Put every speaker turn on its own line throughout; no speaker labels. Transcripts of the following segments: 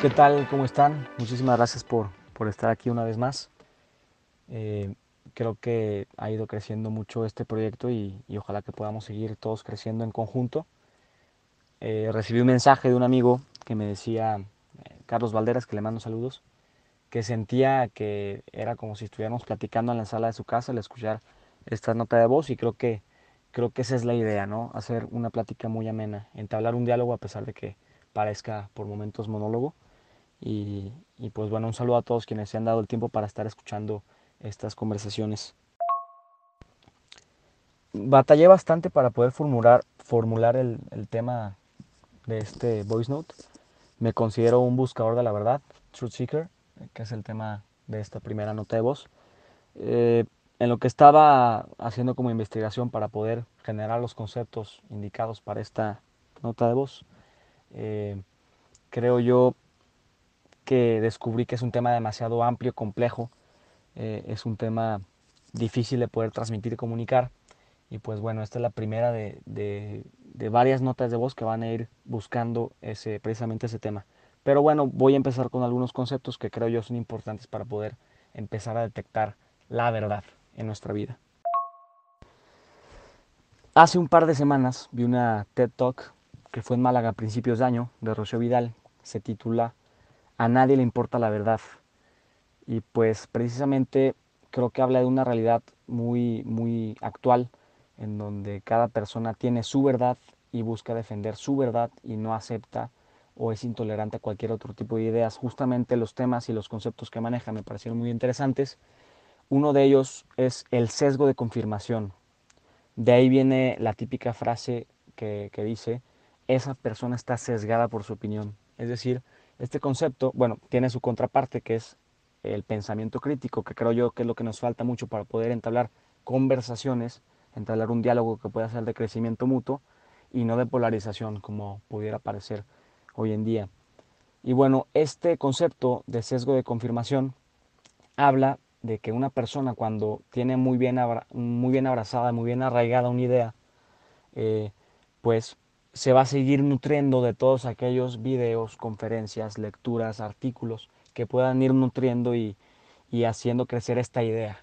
¿Qué tal? ¿Cómo están? Muchísimas gracias por, por estar aquí una vez más. Eh, creo que ha ido creciendo mucho este proyecto y, ojalá que podamos seguir todos creciendo en conjunto. Eh, recibí un mensaje de un amigo que me decía, eh, Carlos Valderas, que le mando saludos, que sentía que era como si estuviéramos platicando en la sala de su casa al escuchar esta nota de voz y creo que, creo que esa es la idea, ¿no? Hacer una plática muy amena, entablar un diálogo a pesar de que parezca por momentos monólogo. Y, y pues bueno, un saludo a todos quienes se han dado el tiempo para estar escuchando estas conversaciones. Batallé bastante para poder formular, formular el, el tema de este voice note. Me considero un buscador de la verdad, truth seeker, que es el tema de esta primera nota de voz. Eh, en lo que estaba haciendo como investigación para poder generar los conceptos indicados para esta nota de voz, eh, creo yo que descubrí que es un tema demasiado amplio, complejo, eh, es un tema difícil de poder transmitir y comunicar. Y pues bueno, esta es la primera de, de, de, varias notas de voz que van a ir buscando ese, precisamente ese tema. Pero bueno, voy a empezar con algunos conceptos que creo yo son importantes para poder empezar a detectar la verdad en nuestra vida. Hace un par de semanas vi una TED Talk que fue en Málaga a principios de año de Rocío Vidal. Se titula A nadie le importa la verdad. Y pues precisamente creo que habla de una realidad muy, muy actual en donde cada persona tiene su verdad y busca defender su verdad y no acepta o es intolerante a cualquier otro tipo de ideas. Justamente los temas y los conceptos que maneja me parecieron muy interesantes. Uno de ellos es el sesgo de confirmación. De ahí viene la típica frase que, que dice, esa persona está sesgada por su opinión. Es decir, este concepto, bueno, tiene su contraparte que es el pensamiento crítico, que creo yo que es lo que nos falta mucho para poder entablar conversaciones entablar un diálogo que pueda ser de crecimiento mutuo y no de polarización como pudiera parecer hoy en día. Y bueno, este concepto de sesgo de confirmación habla de que una persona cuando tiene muy bien, muy bien abrazada, muy bien arraigada una idea, eh, pues se va a seguir nutriendo de todos aquellos videos, conferencias, lecturas, artículos que puedan ir nutriendo y, y haciendo crecer esta idea.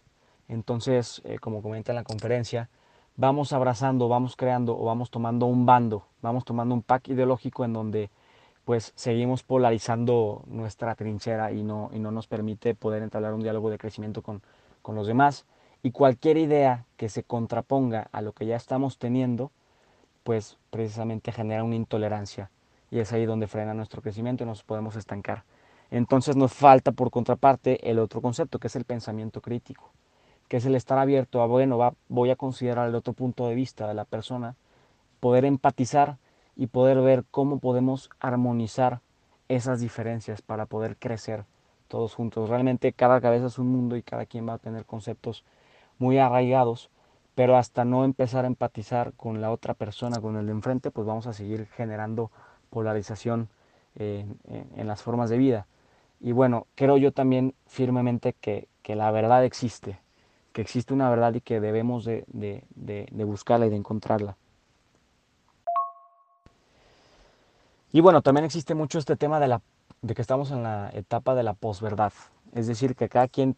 Entonces, eh, como comenta en la conferencia, vamos abrazando, vamos creando o vamos tomando un bando, vamos tomando un pack ideológico en donde pues seguimos polarizando nuestra trinchera y no, y no nos permite poder entablar un diálogo de crecimiento con, con los demás. Y cualquier idea que se contraponga a lo que ya estamos teniendo, pues precisamente genera una intolerancia. Y es ahí donde frena nuestro crecimiento y nos podemos estancar. Entonces nos falta por contraparte el otro concepto, que es el pensamiento crítico que es el estar abierto a, bueno, va, voy a considerar el otro punto de vista de la persona, poder empatizar y poder ver cómo podemos armonizar esas diferencias para poder crecer todos juntos. Realmente cada cabeza es un mundo y cada quien va a tener conceptos muy arraigados, pero hasta no empezar a empatizar con la otra persona, con el de enfrente, pues vamos a seguir generando polarización en, las formas de vida. Y bueno, creo yo también firmemente que, que la verdad existe, que existe una verdad y que debemos de, de, de, de, buscarla y de encontrarla. Y bueno, también existe mucho este tema de, la, de que estamos en la etapa de la posverdad, es decir, que cada quien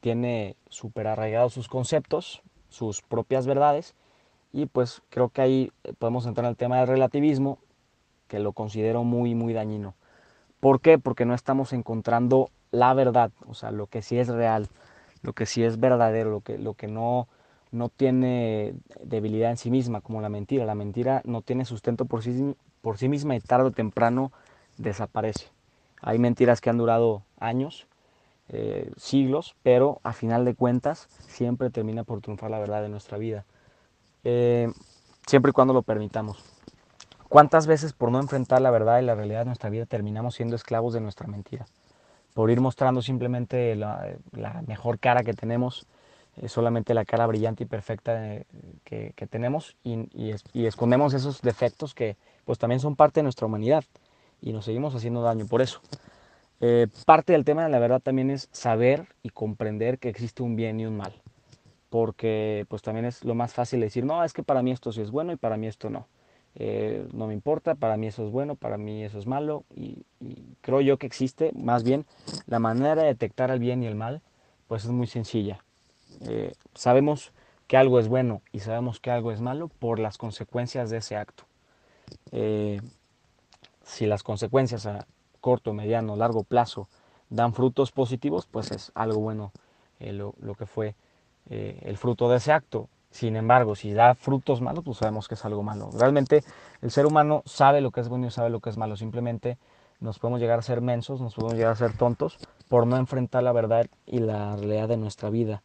tiene súper arraigados sus conceptos, sus propias verdades, y pues creo que ahí podemos entrar en el tema del relativismo, que lo considero muy, muy dañino. ¿Por qué? Porque no estamos encontrando la verdad, o sea, lo que sí es real, lo que sí es verdadero, lo que, lo que no, no tiene debilidad en sí misma, como la mentira. La mentira no tiene sustento por sí, por sí misma y tarde o temprano desaparece. Hay mentiras que han durado años, eh, siglos, pero a final de cuentas siempre termina por triunfar la verdad de nuestra vida, eh, siempre y cuando lo permitamos. ¿Cuántas veces por no enfrentar la verdad y la realidad de nuestra vida terminamos siendo esclavos de nuestra mentira? por ir mostrando simplemente la, mejor cara que tenemos, eh, solamente la cara brillante y perfecta que, tenemos y, y, escondemos esos defectos que pues también son parte de nuestra humanidad y nos seguimos haciendo daño por eso. Eh, parte del tema la verdad también es saber y comprender que existe un bien y un mal, porque pues también es lo más fácil decir, no, es que para mí esto sí es bueno y para mí esto no. eh, no me importa, para mí eso es bueno, para mí eso es malo, y, creo yo que existe, más bien, la manera de detectar el bien y el mal, pues es muy sencilla. Eh, sabemos que algo es bueno y sabemos que algo es malo por las consecuencias de ese acto. Si las consecuencias a corto, mediano, largo plazo dan frutos positivos, pues es algo bueno lo, lo, que fue el fruto de ese acto. Sin embargo, si da frutos malos, pues sabemos que es algo malo. Realmente el ser humano sabe lo que es bueno y sabe lo que es malo. Simplemente nos podemos llegar a ser mensos, nos podemos llegar a ser tontos por no enfrentar la verdad y la realidad de nuestra vida.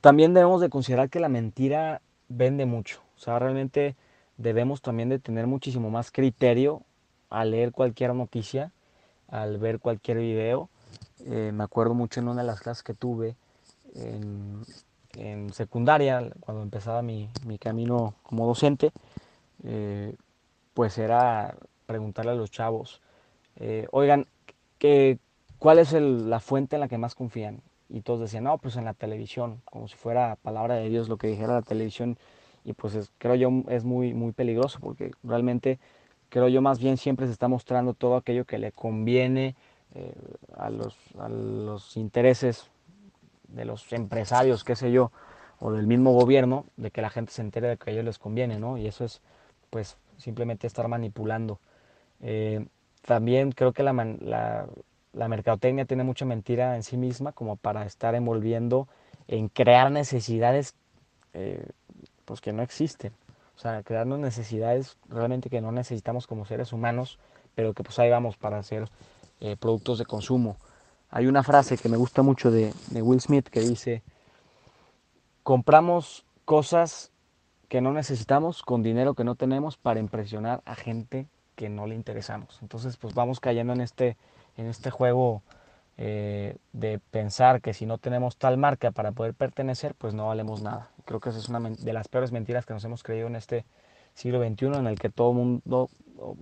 También debemos de considerar que la mentira vende mucho. O sea, realmente debemos también de tener muchísimo más criterio al leer cualquier noticia, al ver cualquier video. Eh, me acuerdo mucho en una de las clases que tuve, en, secundaria, cuando empezaba mi, camino como docente, eh, pues era preguntarle a los chavos, eh, oigan, ¿qué, ¿cuál es la fuente en la que más confían? Y todos decían, no, pues en la televisión, como si fuera palabra de Dios lo que dijera la televisión. Y pues creo yo es muy, muy peligroso porque realmente creo yo más bien siempre se está mostrando todo aquello que le conviene eh, a, los, a los intereses de los empresarios, qué sé yo, o del mismo gobierno, de que la gente se entere de que a ellos les conviene, ¿no? Y eso es, pues, simplemente estar manipulando. Eh, también creo que la, la, la, mercadotecnia tiene mucha mentira en sí misma como para estar envolviendo en crear necesidades eh, pues que no existen. O sea, crearnos necesidades realmente que no necesitamos como seres humanos, pero que pues ahí vamos para hacer eh, productos de consumo. Hay una frase que me gusta mucho de, Will Smith que dice, compramos cosas que no necesitamos con dinero que no tenemos para impresionar a gente que no le interesamos. Entonces, pues vamos cayendo en este, en este juego eh, de pensar que si no tenemos tal marca para poder pertenecer, pues no valemos nada. Creo que esa es una de las peores mentiras que nos hemos creído en este siglo XXI, en el que todo el mundo,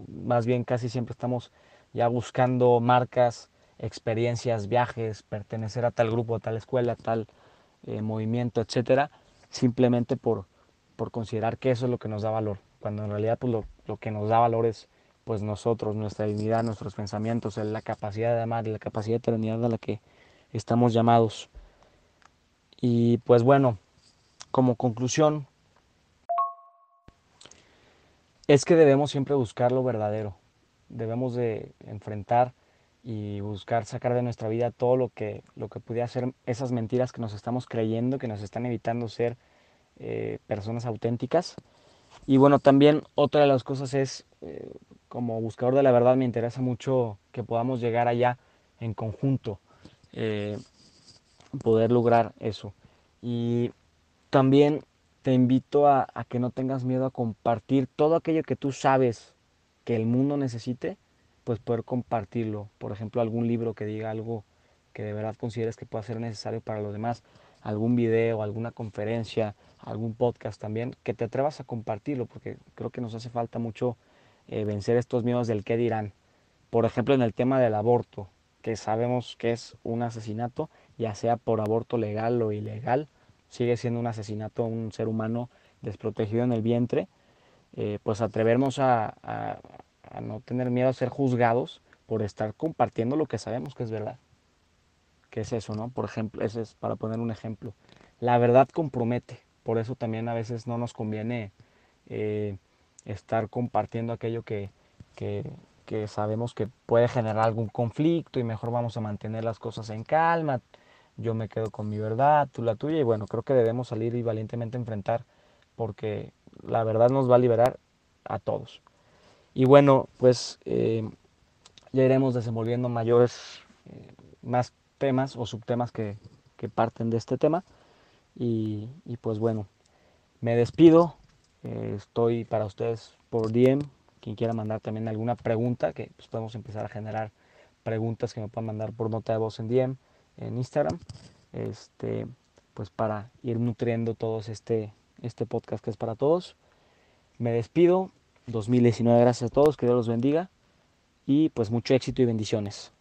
más bien casi siempre estamos ya buscando marcas experiencias, viajes, pertenecer a tal grupo, a tal escuela, tal eh, movimiento, etcétera, simplemente por, por considerar que eso es lo que nos da valor, cuando en realidad pues, lo, lo que nos da valor es pues nosotros, nuestra dignidad, nuestros pensamientos, la capacidad de amar, la capacidad de eternidad a la que estamos llamados. Y pues bueno, como conclusión, es que debemos siempre buscar lo verdadero, debemos de enfrentar y buscar sacar de nuestra vida todo lo que, lo que pudiera ser esas mentiras que nos estamos creyendo, que nos están evitando ser eh, personas auténticas. Y bueno, también otra de las cosas es, eh, como buscador de la verdad, me interesa mucho que podamos llegar allá en conjunto, eh, poder lograr eso. Y también te invito a, a que no tengas miedo a compartir todo aquello que tú sabes que el mundo necesite pues poder compartirlo. Por ejemplo, algún libro que diga algo que de verdad consideres que pueda ser necesario para los demás, algún video, alguna conferencia, algún podcast también, que te atrevas a compartirlo, porque creo que nos hace falta mucho eh, vencer estos miedos del qué dirán. Por ejemplo, en el tema del aborto, que sabemos que es un asesinato, ya sea por aborto legal o ilegal, sigue siendo un asesinato a un ser humano desprotegido en el vientre, eh, pues atrevernos a, no tener miedo a ser juzgados por estar compartiendo lo que sabemos que es verdad. ¿Qué es eso, no? Por ejemplo, ese es para poner un ejemplo. La verdad compromete, por eso también a veces no nos conviene eh, estar compartiendo aquello que, que, sabemos que puede generar algún conflicto y mejor vamos a mantener las cosas en calma. Yo me quedo con mi verdad, tú la tuya y bueno, creo que debemos salir y valientemente enfrentar porque la verdad nos va a liberar a todos. Y bueno, pues eh, ya iremos desenvolviendo mayores, eh, más temas o subtemas que, parten de este tema. Y, pues bueno, me despido. Eh, estoy para ustedes por DM. Quien quiera mandar también alguna pregunta, que pues podemos empezar a generar preguntas que me puedan mandar por nota de voz en DM, en Instagram. Este, pues para ir nutriendo todos este, este podcast que es para todos. Me despido. 2019. Gracias a todos, que Dios los bendiga y pues mucho éxito y bendiciones.